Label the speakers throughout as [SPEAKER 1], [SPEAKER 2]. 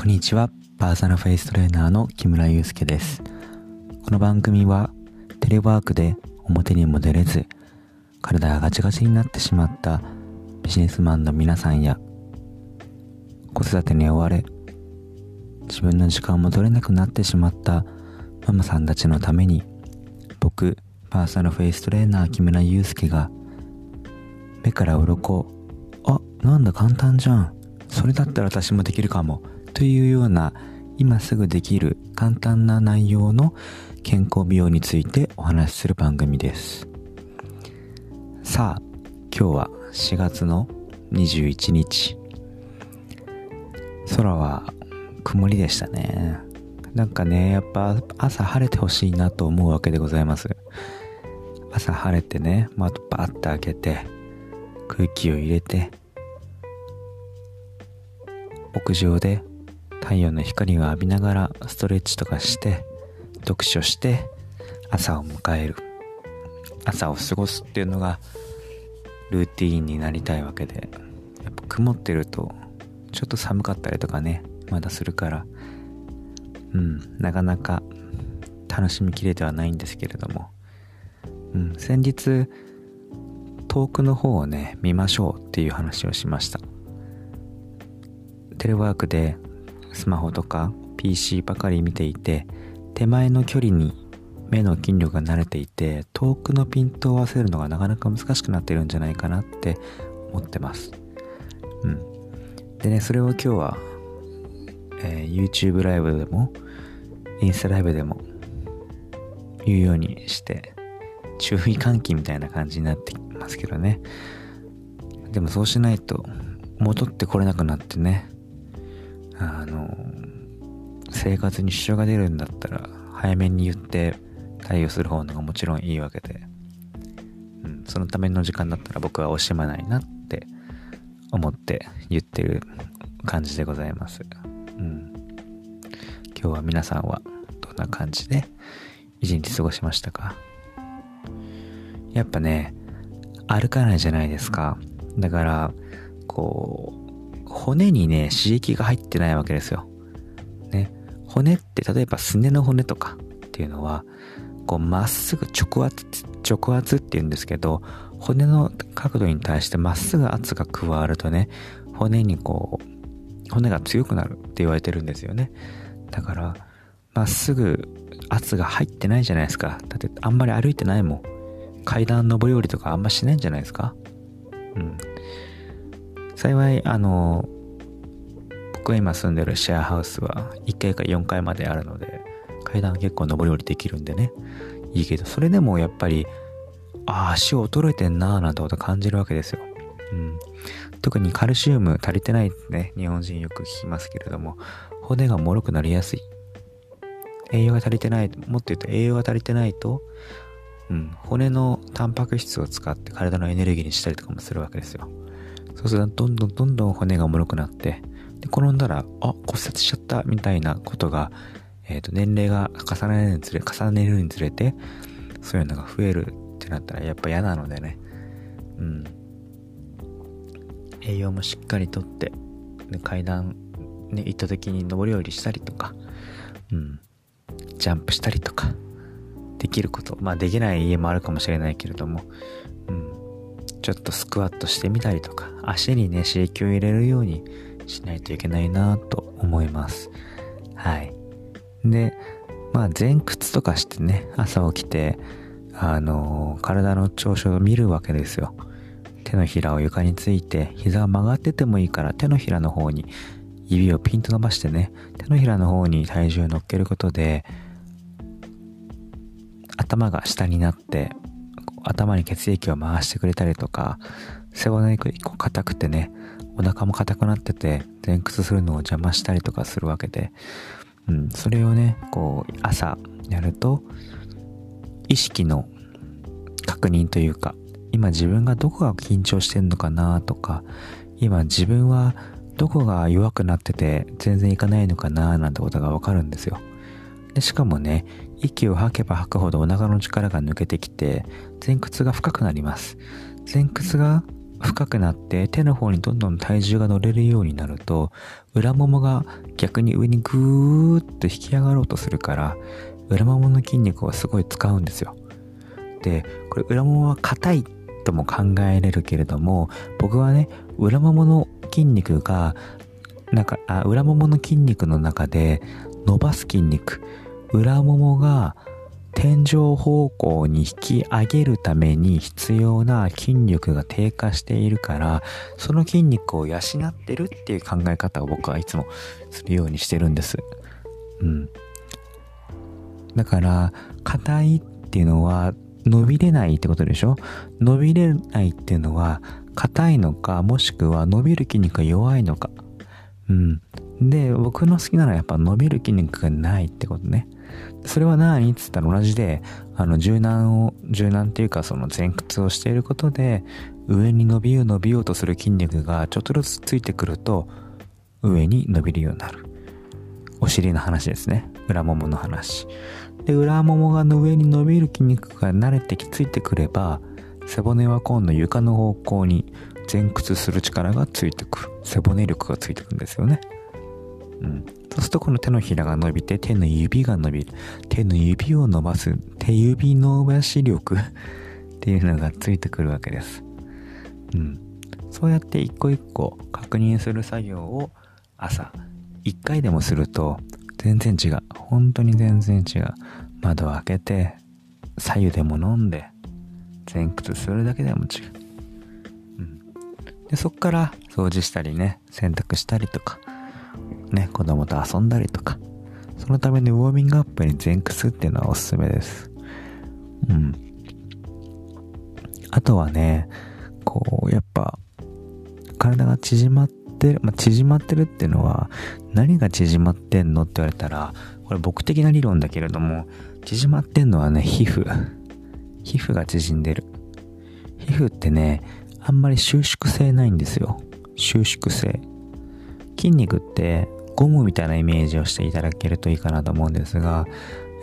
[SPEAKER 1] こんにちは。パーソナルフェイストレーナーの木村祐介です。この番組はテレワークで表にも出れず体がガチガチになってしまったビジネスマンの皆さんや子育てに追われ自分の時間も取れなくなってしまったママさんたちのために僕パーソナルフェイストレーナー木村祐介が目から鱗あなんだ簡単じゃん。それだったら私もできるかも。というような今すぐできる簡単な内容の健康美容についてお話しする番組です。さあ今日は4月の21日。空は曇りでしたね。なんかねやっぱ朝晴れてほしいなと思うわけでございます。朝晴れてね窓バッと開けて空気を入れて屋上で太陽の光を浴びながらストレッチとかして読書して朝を迎える。朝を過ごすっていうのがルーティーンになりたいわけで。やっぱ曇ってるとちょっと寒かったりとかねまだするから。うんなかなか楽しみきれてはないんですけれども、うん、先日遠くの方をね見ましょうっていう話をしました。テレワークでスマホとか PC ばかり見ていて手前の距離に目の筋力が慣れていて遠くのピントを合わせるのがなかなか難しくなってるんじゃないかなって思ってます。うん。でねそれを今日は、えー、YouTube ライブでもインスタライブでも言うようにして注意喚起みたいな感じになってますけどね。でもそうしないと戻ってこれなくなってねあの生活に支障が出るんだったら早めに言って対応する方のがもちろんいいわけで、うん、そのための時間だったら僕は惜しまないなって思って言ってる感じでございます、うん、今日は皆さんはどんな感じで一日過ごしましたか？やっぱね歩かないじゃないですか。だからこう骨にね、刺激が入ってないわけですよ。ね。骨って例えばすねの骨とかっていうのは、こうまっすぐ直圧、直圧って言うんですけど、骨の角度に対してまっすぐ圧が加わるとね、骨にこう、骨が強くなるって言われてるんですよね。だから、まっすぐ圧が入ってないじゃないですか。だってあんまり歩いてないもん。階段上り下りとかあんましないんじゃないですか。うん。幸い、あの、僕が今住んでるシェアハウスは1階から4階まであるので、階段結構上り下りできるんでね、いいけど、それでもやっぱり、あ、足衰えてんなーなんてこと感じるわけですよ。うん。特にカルシウム足りてないってね、日本人よく聞きますけれども、骨が脆くなりやすい。栄養が足りてない、もっと言うと栄養が足りてないと、うん、骨のタンパク質を使って体のエネルギーにしたりとかもするわけですよ。そうするとどんどんどんどん骨が脆くなって、で、転んだら、あ、骨折しちゃったみたいなことが、えっ、ー、と、年齢が重ねるにつれ、重ねるにつれて、そういうのが増えるってなったらやっぱ嫌なのでね。うん。栄養もしっかりとって、で階段ね、行った時に上り下りしたりとか、うん。ジャンプしたりとか、できること。まあできない家もあるかもしれないけれども、ちょっとスクワットしてみたりとか、足にね、刺激を入れるようにしないといけないなと思います。はい。で、まあ前屈とかしてね、朝起きて、あのー、体の調子を見るわけですよ。手のひらを床について、膝が曲がっててもいいから手のひらの方に指をピンと伸ばしてね、手のひらの方に体重を乗っけることで、頭が下になって頭に血液を回してくれたりとか、背骨が一個硬くてね、お腹も硬くなってて、前屈するのを邪魔したりとかするわけで、うん、それをね、こう、朝やると、意識の確認というか、今自分がどこが緊張してんのかなとか、今自分はどこが弱くなってて全然いかないのかななんてことがわかるんですよ。でしかもね、息を吐けば吐くほどお腹の力が抜けてきて、前屈が深くなります。前屈が深くなって手の方にどんどん体重が乗れるようになると裏ももが逆に上にグーッと引き上がろうとするから裏ももの筋肉をすごい使うんですよでこれ裏ももは硬いとも考えれるけれども僕はね裏ももの筋肉がなんかあ裏ももの筋肉の中で伸ばす筋肉裏ももが天井方向に引き上げるために必要な筋力が低下しているからその筋肉を養ってるっていう考え方を僕はいつもするようにしてるんです。うん。だから硬いっていうのは伸びれないってことでしょ？伸びれないっていうのは硬いのかもしくは伸びる筋肉が弱いのか。うん。で僕の好きなのはやっぱ伸びる筋肉がないってことねそれは何？っつったら同じで、あの、柔軟を、柔軟っていうかその前屈をしていることで、上に伸びよう伸びようとする筋肉がちょっとずつついてくると、上に伸びるようになる。お尻の話ですね。裏ももの話。で、裏ももがの上に伸びる筋肉が慣れてきついてくれば、背骨は今度床の方向に前屈する力がついてくる。背骨力がついてくるんですよね。うん。そうするとこの手のひらが伸びて手の指が伸びる。手の指を伸ばす。手指伸ばし力っていうのがついてくるわけです。うん。そうやって一個一個確認する作業を朝一回でもすると全然違う。本当に全然違う。窓を開けて左右でも飲んで前屈するだけでも違う。うん。で、そっから掃除したりね、洗濯したりとか、ね、子供と遊んだりとか、そのためにウォーミングアップに前屈っていうのはおすすめです。うん。あとはね、こう、やっぱ、体が縮まってる、まあ、縮まってるっていうのは、何が縮まってんのって言われたら、これ僕的な理論だけれども、縮まってんのはね、皮膚。皮膚が縮んでる。皮膚ってね、あんまり収縮性ないんですよ。収縮性。筋肉ってゴムみたいなイメージをしていただけるといいかなと思うんですが、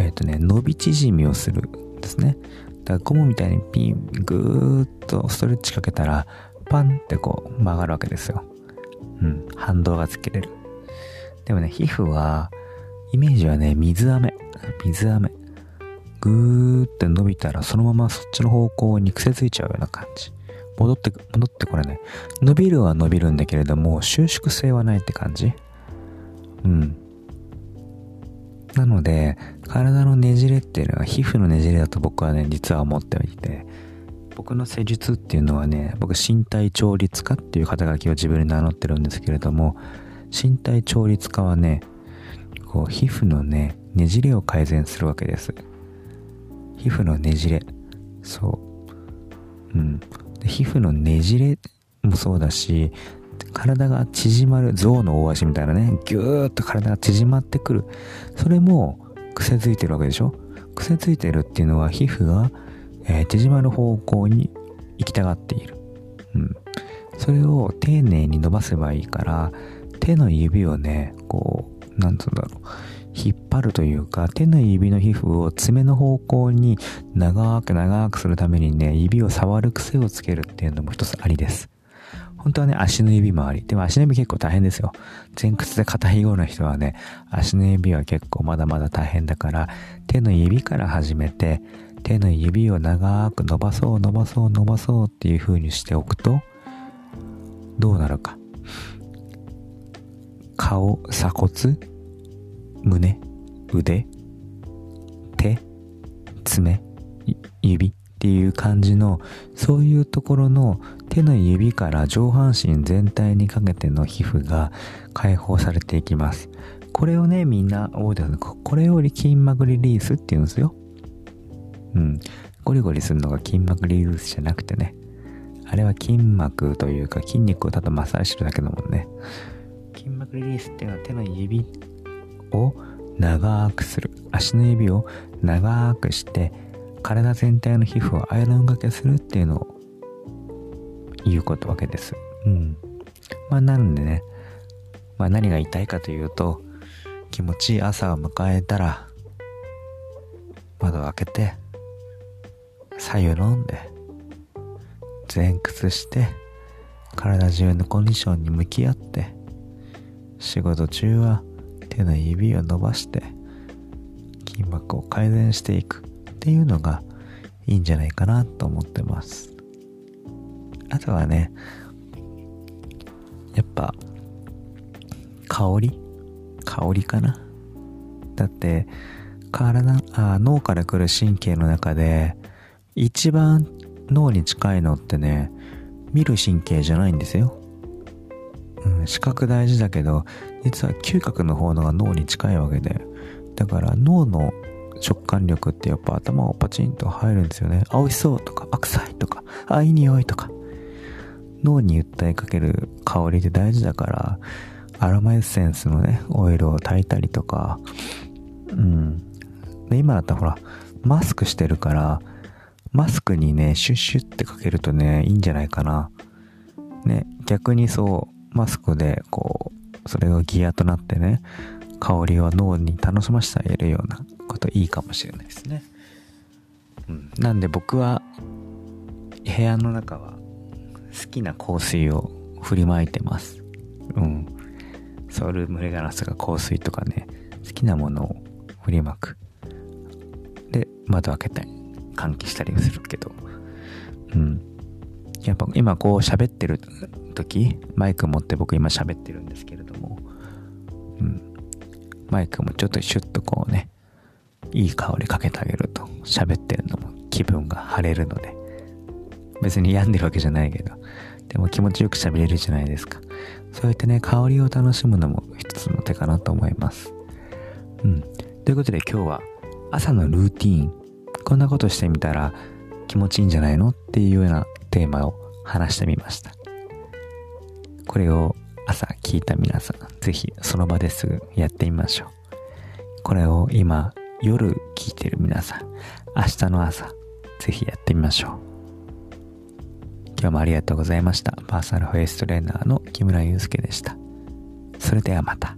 [SPEAKER 1] えっ、ー、とね、伸び縮みをするんですね。だからゴムみたいにピン、ぐーっとストレッチかけたら、パンってこう曲がるわけですよ。うん、反動がつけれる。でもね、皮膚は、イメージはね、水飴。水飴。ぐーって伸びたら、そのままそっちの方向に癖ついちゃうような感じ。戻って、戻ってこれね。伸びるは伸びるんだけれども、収縮性はないって感じうん。なので、体のねじれっていうのは皮膚のねじれだと僕はね、実は思っていて、僕の施術っていうのはね、僕身体調律家っていう肩書きを自分に名乗ってるんですけれども、身体調律家はね、こう、皮膚のね、ねじれを改善するわけです。皮膚のねじれ。そう。うん。で皮膚のねじれもそうだし、体が縮まる象の大足みたいなね、ぎゅーっと体が縮まってくる。それも癖づいてるわけでしょ？癖ついてるっていうのは皮膚が、えー、縮まる方向に行きたがっている。うん。それを丁寧に伸ばせばいいから、手の指をね、こう、なんつうんだろう。引っ張るというか、手の指の皮膚を爪の方向に長く長くするためにね、指を触る癖をつけるっていうのも一つありです。本当はね、足の指もあり。でも足の指結構大変ですよ。前屈で硬いような人はね、足の指は結構まだまだ大変だから、手の指から始めて、手の指を長く伸ばそう伸ばそう伸ばそうっていう風にしておくと、どうなるか。顔、鎖骨、胸、腕、手、爪、指っていう感じの、そういうところの手の指から上半身全体にかけての皮膚が解放されていきます。これをね、みんな覚えてるこれより筋膜リリースって言うんですよ。うん。ゴリゴリするのが筋膜リリースじゃなくてね。あれは筋膜というか筋肉をただマッサージしてるだけだもんね。筋膜リリースっていうのは手の指を長くする。足の指を長くして、体全体の皮膚をアイロンがけするっていうのを言うことわけです。うん。まあなんでね、まあ何が言いたいかというと、気持ちいい朝を迎えたら、窓を開けて、左右飲んで、前屈して、体中のコンディションに向き合って仕事中は手の指を伸ばして筋膜を改善していくっていうのがいいんじゃないかなと思ってますあとはねやっぱ香り？香りかな？だって体あ脳から来る神経の中で一番脳に近いのってね見る神経じゃないんですよ、うん、視覚大事だけど実は嗅覚の方のが脳に近いわけで。だから脳の食感力ってやっぱ頭をパチンと入るんですよね。あ美味しそうとかあ臭いとかあいい匂いとか。脳に訴えかける香りって大事だからアロマエッセンスのねオイルを炊いたりとか。うん。で今だったらほらマスクしてるからマスクにねシュッシュってかけるとねいいんじゃないかな。ね逆にそうマスクでこうそれがギアとなってね香りを脳に楽しませてあげるようなこといいかもしれないですね。うん、なんで僕は部屋の中は好きな香水を振りまいてます。うん。ソウルムレガラスが香水とかね、好きなものを振りまく。で、窓開けて換気したりするけど、うん。やっぱ今こう喋ってる時、マイク持って僕今喋ってるんですけれども、うん。マイクもちょっとシュッとこうね、いい香りかけてあげると喋ってるのも気分が晴れるので、別に病んでるわけじゃないけど、でも気持ちよく喋れるじゃないですか。そうやってね、香りを楽しむのも一つの手かなと思います。うん。ということで今日は朝のルーティーン、こんなことしてみたら気持ちいいんじゃないのっていうようなテーマを話してみました。これを朝聞いた皆さん、ぜひその場ですぐやってみましょう。これを今夜聞いてる皆さん、明日の朝、ぜひやってみましょう。今日もありがとうございました。パーソナルフェイストレーナーの木村祐介でした。それではまた。